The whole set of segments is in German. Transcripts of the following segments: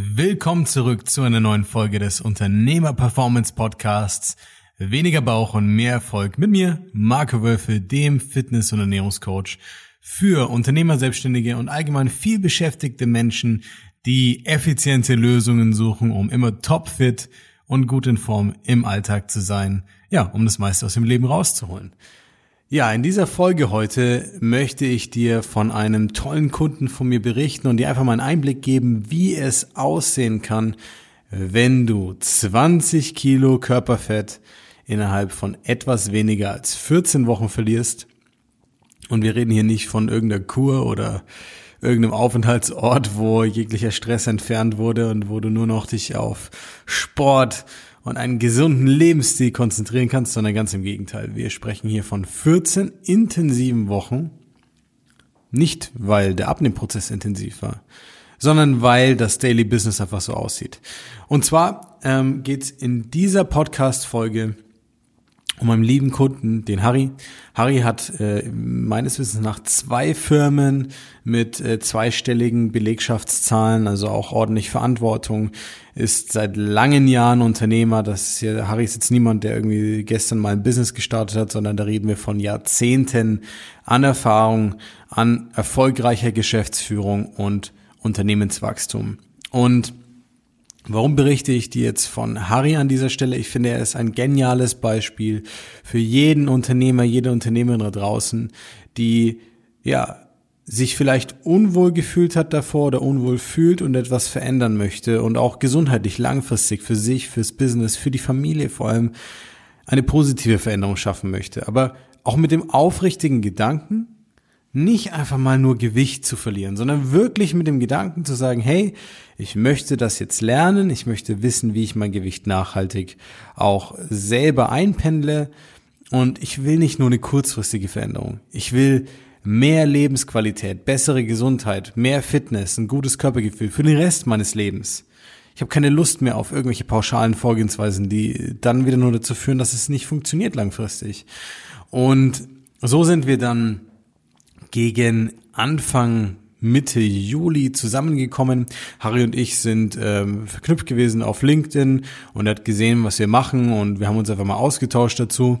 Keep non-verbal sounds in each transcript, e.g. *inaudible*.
Willkommen zurück zu einer neuen Folge des Unternehmer Performance Podcasts. Weniger Bauch und mehr Erfolg mit mir, Marco Wölfe, dem Fitness- und Ernährungscoach für Unternehmer, Selbstständige und allgemein viel beschäftigte Menschen, die effiziente Lösungen suchen, um immer topfit und gut in Form im Alltag zu sein. Ja, um das meiste aus dem Leben rauszuholen. Ja, in dieser Folge heute möchte ich dir von einem tollen Kunden von mir berichten und dir einfach mal einen Einblick geben, wie es aussehen kann, wenn du 20 Kilo Körperfett innerhalb von etwas weniger als 14 Wochen verlierst. Und wir reden hier nicht von irgendeiner Kur oder irgendeinem Aufenthaltsort, wo jeglicher Stress entfernt wurde und wo du nur noch dich auf Sport und einen gesunden Lebensstil konzentrieren kannst, sondern ganz im Gegenteil. Wir sprechen hier von 14 intensiven Wochen. Nicht, weil der Abnehmprozess intensiv war, sondern weil das Daily Business einfach so aussieht. Und zwar ähm, geht es in dieser Podcast-Folge um meinen lieben Kunden, den Harry. Harry hat äh, meines Wissens nach zwei Firmen mit äh, zweistelligen Belegschaftszahlen, also auch ordentlich Verantwortung, ist seit langen Jahren Unternehmer. Das ist ja, Harry ist jetzt niemand, der irgendwie gestern mal ein Business gestartet hat, sondern da reden wir von Jahrzehnten an Erfahrung, an erfolgreicher Geschäftsführung und Unternehmenswachstum. Und Warum berichte ich dir jetzt von Harry an dieser Stelle? Ich finde, er ist ein geniales Beispiel für jeden Unternehmer, jede Unternehmerin da draußen, die, ja, sich vielleicht unwohl gefühlt hat davor oder unwohl fühlt und etwas verändern möchte und auch gesundheitlich langfristig für sich, fürs Business, für die Familie vor allem eine positive Veränderung schaffen möchte. Aber auch mit dem aufrichtigen Gedanken, nicht einfach mal nur Gewicht zu verlieren, sondern wirklich mit dem Gedanken zu sagen, hey, ich möchte das jetzt lernen, ich möchte wissen, wie ich mein Gewicht nachhaltig auch selber einpendle und ich will nicht nur eine kurzfristige Veränderung. Ich will mehr Lebensqualität, bessere Gesundheit, mehr Fitness, ein gutes Körpergefühl für den Rest meines Lebens. Ich habe keine Lust mehr auf irgendwelche pauschalen Vorgehensweisen, die dann wieder nur dazu führen, dass es nicht funktioniert langfristig. Und so sind wir dann gegen Anfang Mitte Juli zusammengekommen. Harry und ich sind ähm, verknüpft gewesen auf LinkedIn und er hat gesehen, was wir machen und wir haben uns einfach mal ausgetauscht dazu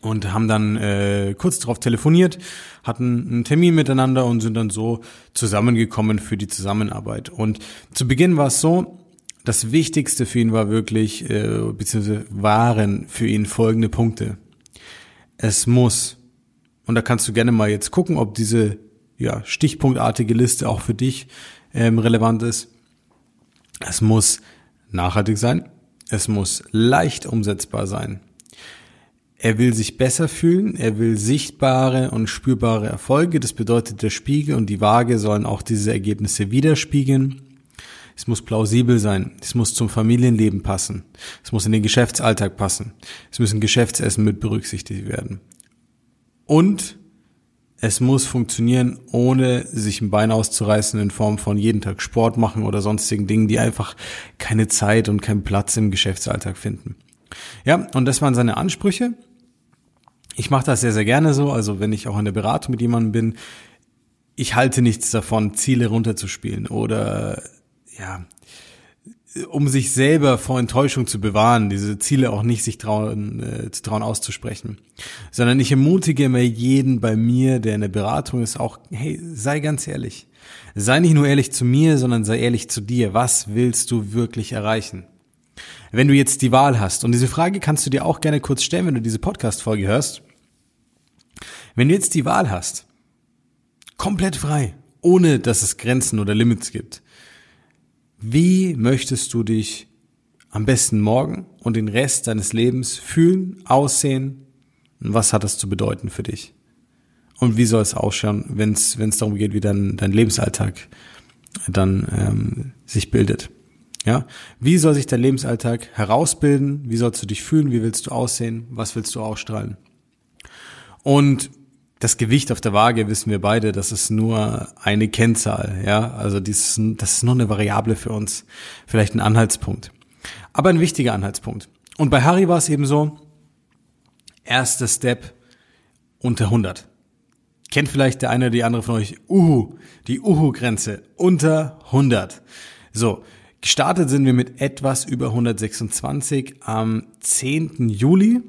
und haben dann äh, kurz darauf telefoniert, hatten einen Termin miteinander und sind dann so zusammengekommen für die Zusammenarbeit. Und zu Beginn war es so, das Wichtigste für ihn war wirklich, äh, beziehungsweise waren für ihn folgende Punkte. Es muss und da kannst du gerne mal jetzt gucken, ob diese ja, stichpunktartige Liste auch für dich ähm, relevant ist. Es muss nachhaltig sein. Es muss leicht umsetzbar sein. Er will sich besser fühlen, er will sichtbare und spürbare Erfolge. Das bedeutet, der Spiegel und die Waage sollen auch diese Ergebnisse widerspiegeln. Es muss plausibel sein. Es muss zum Familienleben passen. Es muss in den Geschäftsalltag passen. Es müssen Geschäftsessen mit berücksichtigt werden. Und es muss funktionieren, ohne sich ein Bein auszureißen in Form von jeden Tag Sport machen oder sonstigen Dingen, die einfach keine Zeit und keinen Platz im Geschäftsalltag finden. Ja, und das waren seine Ansprüche. Ich mache das sehr, sehr gerne so. Also wenn ich auch in der Beratung mit jemandem bin, ich halte nichts davon, Ziele runterzuspielen oder ja, um sich selber vor Enttäuschung zu bewahren, diese Ziele auch nicht sich trauen, äh, zu trauen auszusprechen, sondern ich ermutige immer jeden bei mir, der in der Beratung ist, auch, hey, sei ganz ehrlich. Sei nicht nur ehrlich zu mir, sondern sei ehrlich zu dir. Was willst du wirklich erreichen? Wenn du jetzt die Wahl hast, und diese Frage kannst du dir auch gerne kurz stellen, wenn du diese Podcast-Folge hörst. Wenn du jetzt die Wahl hast, komplett frei, ohne dass es Grenzen oder Limits gibt, wie möchtest du dich am besten morgen und den Rest deines Lebens fühlen, aussehen? Und was hat das zu bedeuten für dich? Und wie soll es ausschauen, wenn es darum geht, wie dein, dein Lebensalltag dann ähm, sich bildet? Ja, wie soll sich dein Lebensalltag herausbilden? Wie sollst du dich fühlen? Wie willst du aussehen? Was willst du ausstrahlen? Und das Gewicht auf der Waage wissen wir beide, das ist nur eine Kennzahl, ja. Also dies, das ist nur eine Variable für uns. Vielleicht ein Anhaltspunkt. Aber ein wichtiger Anhaltspunkt. Und bei Harry war es eben so, erster Step unter 100. Kennt vielleicht der eine oder die andere von euch, Uhu, die Uhu-Grenze, unter 100. So, gestartet sind wir mit etwas über 126 am 10. Juli.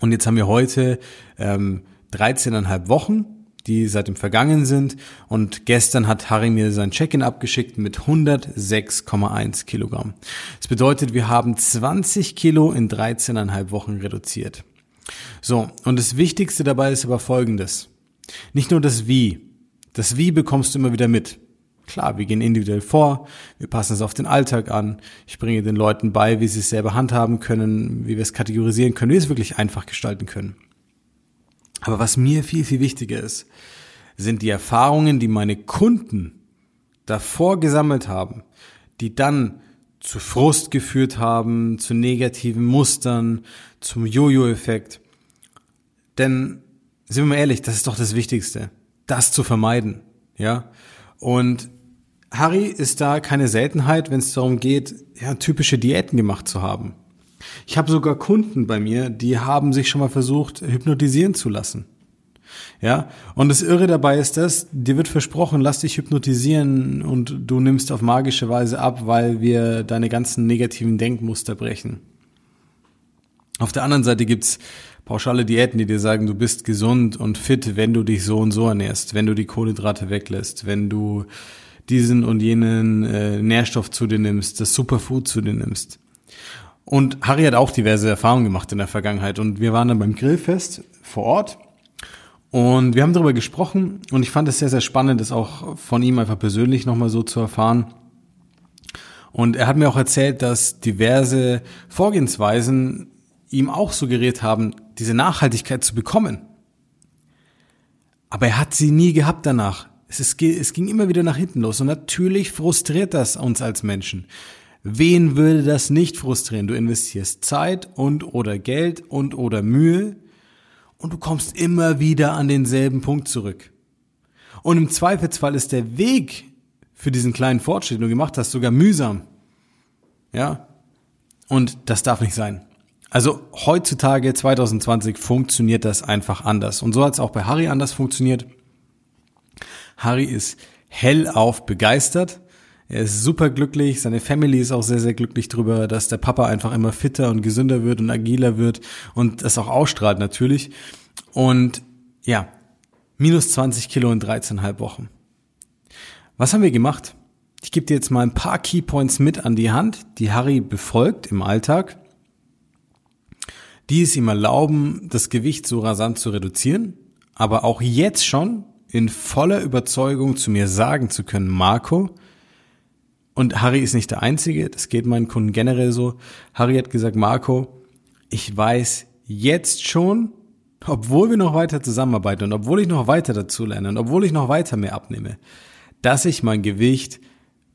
Und jetzt haben wir heute ähm, 13,5 Wochen, die seit dem vergangen sind. Und gestern hat Harry mir sein Check-in abgeschickt mit 106,1 Kilogramm. Das bedeutet, wir haben 20 Kilo in 13,5 Wochen reduziert. So, und das Wichtigste dabei ist aber folgendes. Nicht nur das Wie. Das Wie bekommst du immer wieder mit. Klar, wir gehen individuell vor, wir passen es auf den Alltag an, ich bringe den Leuten bei, wie sie es selber handhaben können, wie wir es kategorisieren können, wie wir es wirklich einfach gestalten können. Aber was mir viel, viel wichtiger ist, sind die Erfahrungen, die meine Kunden davor gesammelt haben, die dann zu Frust geführt haben, zu negativen Mustern, zum Jojo-Effekt. Denn, sind wir mal ehrlich, das ist doch das Wichtigste, das zu vermeiden, ja. Und Harry ist da keine Seltenheit, wenn es darum geht, ja, typische Diäten gemacht zu haben. Ich habe sogar Kunden bei mir, die haben sich schon mal versucht, hypnotisieren zu lassen. Ja, und das Irre dabei ist das, dir wird versprochen, lass dich hypnotisieren und du nimmst auf magische Weise ab, weil wir deine ganzen negativen Denkmuster brechen. Auf der anderen Seite gibt's pauschale Diäten, die dir sagen, du bist gesund und fit, wenn du dich so und so ernährst, wenn du die Kohlenhydrate weglässt, wenn du diesen und jenen äh, Nährstoff zu dir nimmst, das Superfood zu dir nimmst. Und Harry hat auch diverse Erfahrungen gemacht in der Vergangenheit und wir waren dann beim Grillfest vor Ort und wir haben darüber gesprochen und ich fand es sehr, sehr spannend, das auch von ihm einfach persönlich nochmal so zu erfahren. Und er hat mir auch erzählt, dass diverse Vorgehensweisen ihm auch suggeriert haben, diese Nachhaltigkeit zu bekommen. Aber er hat sie nie gehabt danach. Es, ist, es ging immer wieder nach hinten los. Und natürlich frustriert das uns als Menschen. Wen würde das nicht frustrieren? Du investierst Zeit und oder Geld und oder Mühe und du kommst immer wieder an denselben Punkt zurück. Und im Zweifelsfall ist der Weg für diesen kleinen Fortschritt, den du gemacht hast, sogar mühsam. Ja? Und das darf nicht sein. Also heutzutage 2020 funktioniert das einfach anders. Und so hat es auch bei Harry anders funktioniert. Harry ist hellauf begeistert. Er ist super glücklich. Seine Family ist auch sehr, sehr glücklich darüber, dass der Papa einfach immer fitter und gesünder wird und agiler wird und das auch ausstrahlt natürlich. Und ja, minus 20 Kilo in 13,5 Wochen. Was haben wir gemacht? Ich gebe dir jetzt mal ein paar Keypoints mit an die Hand, die Harry befolgt im Alltag die es ihm erlauben, das Gewicht so rasant zu reduzieren, aber auch jetzt schon in voller Überzeugung zu mir sagen zu können, Marco, und Harry ist nicht der Einzige, das geht meinen Kunden generell so. Harry hat gesagt, Marco, ich weiß jetzt schon, obwohl wir noch weiter zusammenarbeiten und obwohl ich noch weiter dazu lerne und obwohl ich noch weiter mehr abnehme, dass ich mein Gewicht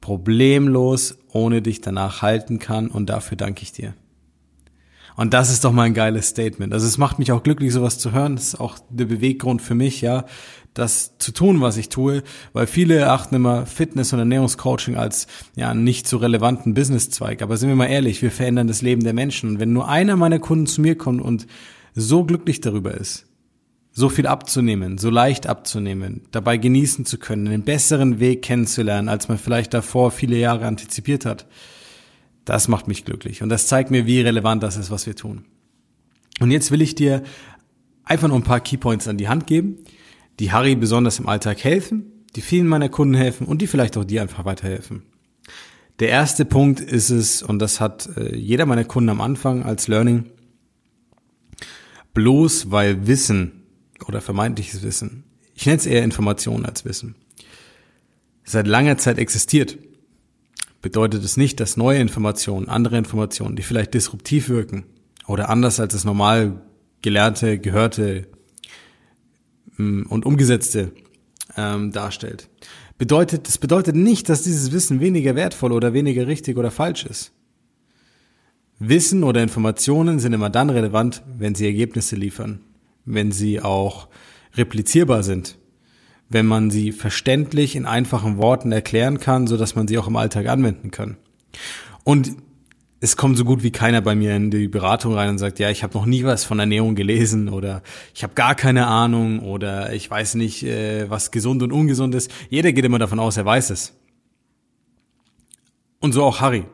problemlos ohne dich danach halten kann und dafür danke ich dir. Und das ist doch mal ein geiles Statement. Also es macht mich auch glücklich, sowas zu hören. Das ist auch der Beweggrund für mich, ja, das zu tun, was ich tue, weil viele erachten immer Fitness- und Ernährungscoaching als ja nicht so relevanten Businesszweig. Aber sind wir mal ehrlich, wir verändern das Leben der Menschen. Und wenn nur einer meiner Kunden zu mir kommt und so glücklich darüber ist, so viel abzunehmen, so leicht abzunehmen, dabei genießen zu können, einen besseren Weg kennenzulernen, als man vielleicht davor viele Jahre antizipiert hat, das macht mich glücklich und das zeigt mir, wie relevant das ist, was wir tun. Und jetzt will ich dir einfach nur ein paar Keypoints an die Hand geben, die Harry besonders im Alltag helfen, die vielen meiner Kunden helfen und die vielleicht auch dir einfach weiterhelfen. Der erste Punkt ist es, und das hat äh, jeder meiner Kunden am Anfang als Learning, bloß weil Wissen oder vermeintliches Wissen, ich nenne es eher Information als Wissen, seit langer Zeit existiert bedeutet es nicht, dass neue Informationen, andere Informationen, die vielleicht disruptiv wirken oder anders als das normal gelernte, gehörte und umgesetzte ähm, darstellt. Bedeutet, das bedeutet nicht, dass dieses Wissen weniger wertvoll oder weniger richtig oder falsch ist. Wissen oder Informationen sind immer dann relevant, wenn sie Ergebnisse liefern, wenn sie auch replizierbar sind wenn man sie verständlich in einfachen Worten erklären kann, so dass man sie auch im Alltag anwenden kann. Und es kommt so gut wie keiner bei mir in die Beratung rein und sagt, ja, ich habe noch nie was von Ernährung gelesen oder ich habe gar keine Ahnung oder ich weiß nicht, äh, was gesund und ungesund ist. Jeder geht immer davon aus, er weiß es. Und so auch Harry.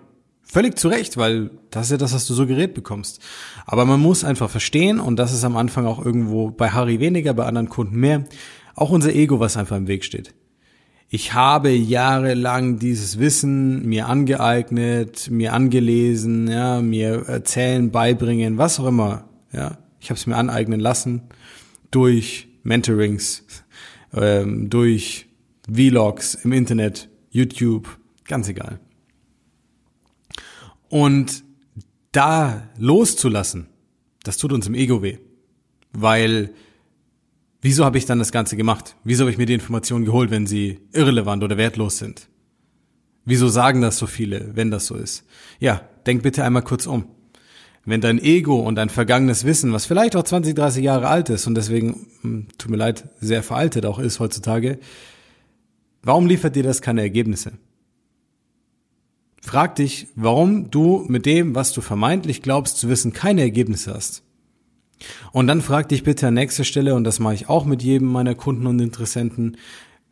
Völlig zu Recht, weil das ist ja das, was du so gerät bekommst. Aber man muss einfach verstehen, und das ist am Anfang auch irgendwo bei Harry weniger, bei anderen Kunden mehr, auch unser Ego, was einfach im Weg steht. Ich habe jahrelang dieses Wissen mir angeeignet, mir angelesen, ja, mir erzählen, beibringen, was auch immer, ja. Ich habe es mir aneignen lassen durch Mentorings, *laughs* ähm, durch Vlogs im Internet, YouTube, ganz egal. Und da loszulassen, das tut uns im Ego weh. Weil, wieso habe ich dann das Ganze gemacht? Wieso habe ich mir die Informationen geholt, wenn sie irrelevant oder wertlos sind? Wieso sagen das so viele, wenn das so ist? Ja, denk bitte einmal kurz um. Wenn dein Ego und dein vergangenes Wissen, was vielleicht auch 20, 30 Jahre alt ist und deswegen, hm, tut mir leid, sehr veraltet auch ist heutzutage, warum liefert dir das keine Ergebnisse? Frag dich, warum du mit dem, was du vermeintlich glaubst zu wissen, keine Ergebnisse hast. Und dann frag dich bitte an nächster Stelle, und das mache ich auch mit jedem meiner Kunden und Interessenten,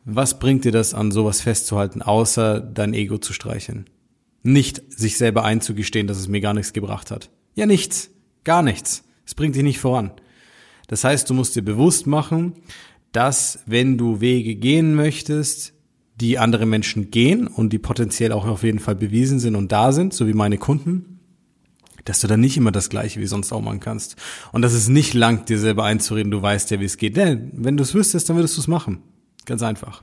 was bringt dir das an, sowas festzuhalten, außer dein Ego zu streicheln? Nicht sich selber einzugestehen, dass es mir gar nichts gebracht hat. Ja, nichts. Gar nichts. Es bringt dich nicht voran. Das heißt, du musst dir bewusst machen, dass wenn du Wege gehen möchtest, die andere Menschen gehen und die potenziell auch auf jeden Fall bewiesen sind und da sind, so wie meine Kunden, dass du dann nicht immer das Gleiche wie sonst auch machen kannst. Und dass es nicht langt, dir selber einzureden, du weißt ja, wie es geht. Denn wenn du es wüsstest, dann würdest du es machen. Ganz einfach.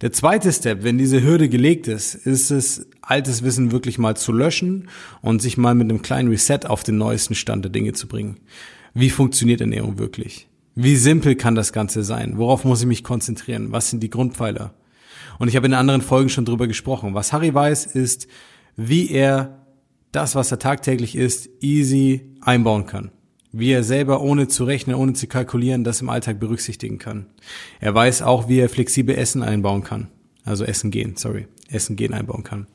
Der zweite Step, wenn diese Hürde gelegt ist, ist es, altes Wissen wirklich mal zu löschen und sich mal mit einem kleinen Reset auf den neuesten Stand der Dinge zu bringen. Wie funktioniert Ernährung wirklich? Wie simpel kann das Ganze sein? Worauf muss ich mich konzentrieren? Was sind die Grundpfeiler? Und ich habe in anderen Folgen schon drüber gesprochen. Was Harry weiß, ist, wie er das, was er tagtäglich isst, easy einbauen kann. Wie er selber ohne zu rechnen, ohne zu kalkulieren, das im Alltag berücksichtigen kann. Er weiß auch, wie er flexibel Essen einbauen kann. Also Essen gehen, sorry. Essen gehen einbauen kann.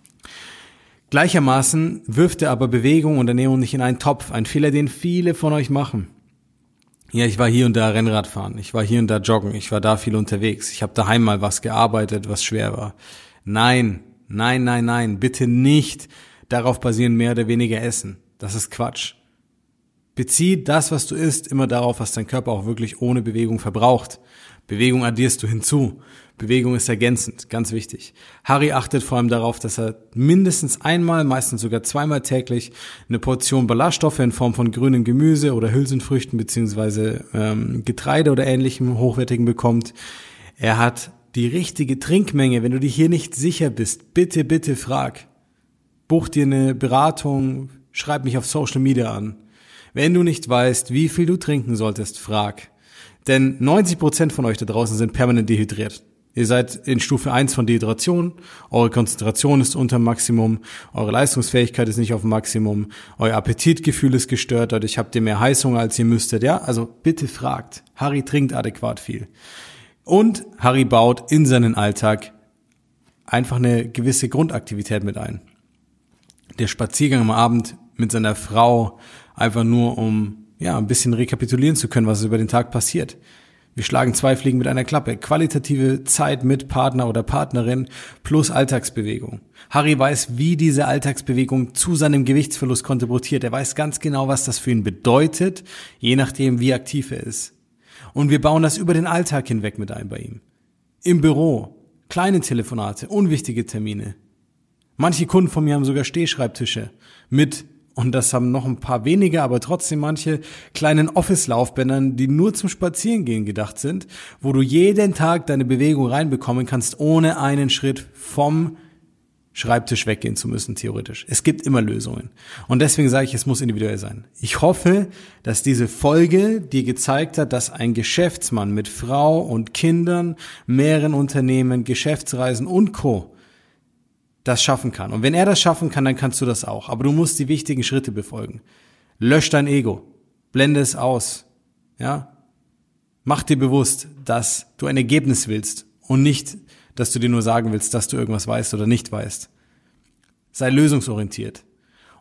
Gleichermaßen wirft er aber Bewegung und Ernährung nicht in einen Topf. Ein Fehler, den viele von euch machen. Ja, ich war hier und da Rennrad fahren, ich war hier und da joggen, ich war da viel unterwegs, ich habe daheim mal was gearbeitet, was schwer war. Nein, nein, nein, nein, bitte nicht darauf basieren, mehr oder weniger essen. Das ist Quatsch. Bezieh das, was du isst, immer darauf, was dein Körper auch wirklich ohne Bewegung verbraucht. Bewegung addierst du hinzu. Bewegung ist ergänzend, ganz wichtig. Harry achtet vor allem darauf, dass er mindestens einmal, meistens sogar zweimal täglich eine Portion Ballaststoffe in Form von grünem Gemüse oder Hülsenfrüchten beziehungsweise ähm, Getreide oder ähnlichem hochwertigen bekommt. Er hat die richtige Trinkmenge. Wenn du dir hier nicht sicher bist, bitte, bitte frag. Buch dir eine Beratung, schreib mich auf Social Media an. Wenn du nicht weißt, wie viel du trinken solltest, frag. Denn 90 Prozent von euch da draußen sind permanent dehydriert. Ihr seid in Stufe 1 von Dehydration, eure Konzentration ist unter Maximum, eure Leistungsfähigkeit ist nicht auf Maximum, euer Appetitgefühl ist gestört, dadurch habt ihr mehr Heißhunger, als ihr müsstet, ja? Also bitte fragt. Harry trinkt adäquat viel. Und Harry baut in seinen Alltag einfach eine gewisse Grundaktivität mit ein. Der Spaziergang am Abend mit seiner Frau, einfach nur um ja, ein bisschen rekapitulieren zu können, was über den Tag passiert. Wir schlagen zwei Fliegen mit einer Klappe. Qualitative Zeit mit Partner oder Partnerin plus Alltagsbewegung. Harry weiß, wie diese Alltagsbewegung zu seinem Gewichtsverlust kontribuiert. Er weiß ganz genau, was das für ihn bedeutet, je nachdem, wie aktiv er ist. Und wir bauen das über den Alltag hinweg mit ein bei ihm. Im Büro, kleine Telefonate, unwichtige Termine. Manche Kunden von mir haben sogar Stehschreibtische mit und das haben noch ein paar weniger, aber trotzdem manche kleinen Office-Laufbändern, die nur zum Spazierengehen gedacht sind, wo du jeden Tag deine Bewegung reinbekommen kannst, ohne einen Schritt vom Schreibtisch weggehen zu müssen, theoretisch. Es gibt immer Lösungen. Und deswegen sage ich, es muss individuell sein. Ich hoffe, dass diese Folge dir gezeigt hat, dass ein Geschäftsmann mit Frau und Kindern, mehreren Unternehmen, Geschäftsreisen und Co das schaffen kann. Und wenn er das schaffen kann, dann kannst du das auch. Aber du musst die wichtigen Schritte befolgen. Lösch dein Ego. Blende es aus. Ja? Mach dir bewusst, dass du ein Ergebnis willst und nicht, dass du dir nur sagen willst, dass du irgendwas weißt oder nicht weißt. Sei lösungsorientiert.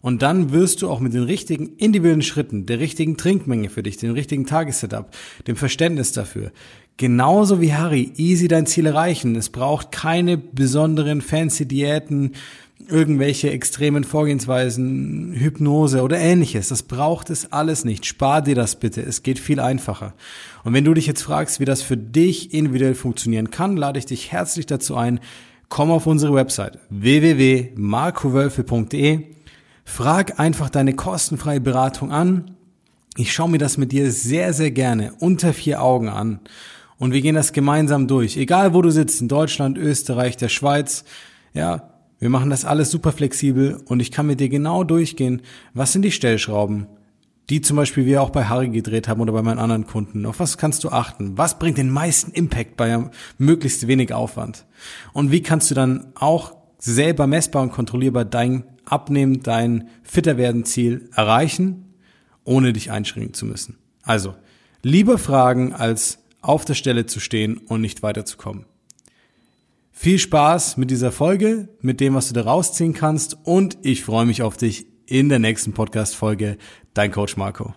Und dann wirst du auch mit den richtigen individuellen Schritten, der richtigen Trinkmenge für dich, dem richtigen Tagessetup, dem Verständnis dafür, genauso wie Harry easy dein Ziel erreichen. Es braucht keine besonderen fancy Diäten, irgendwelche extremen Vorgehensweisen, Hypnose oder ähnliches. Das braucht es alles nicht. Spar dir das bitte. Es geht viel einfacher. Und wenn du dich jetzt fragst, wie das für dich individuell funktionieren kann, lade ich dich herzlich dazu ein. Komm auf unsere Website www.markowölfe.de. Frag einfach deine kostenfreie Beratung an. Ich schaue mir das mit dir sehr, sehr gerne unter vier Augen an. Und wir gehen das gemeinsam durch. Egal wo du sitzt, in Deutschland, Österreich, der Schweiz. Ja, wir machen das alles super flexibel und ich kann mit dir genau durchgehen, was sind die Stellschrauben, die zum Beispiel wir auch bei Harry gedreht haben oder bei meinen anderen Kunden. Auf was kannst du achten? Was bringt den meisten Impact bei möglichst wenig Aufwand? Und wie kannst du dann auch selber messbar und kontrollierbar dein Abnehmen, dein fitter werden Ziel erreichen, ohne dich einschränken zu müssen? Also, lieber fragen, als auf der Stelle zu stehen und nicht weiterzukommen. Viel Spaß mit dieser Folge, mit dem, was du da rausziehen kannst und ich freue mich auf dich in der nächsten Podcast-Folge. Dein Coach Marco.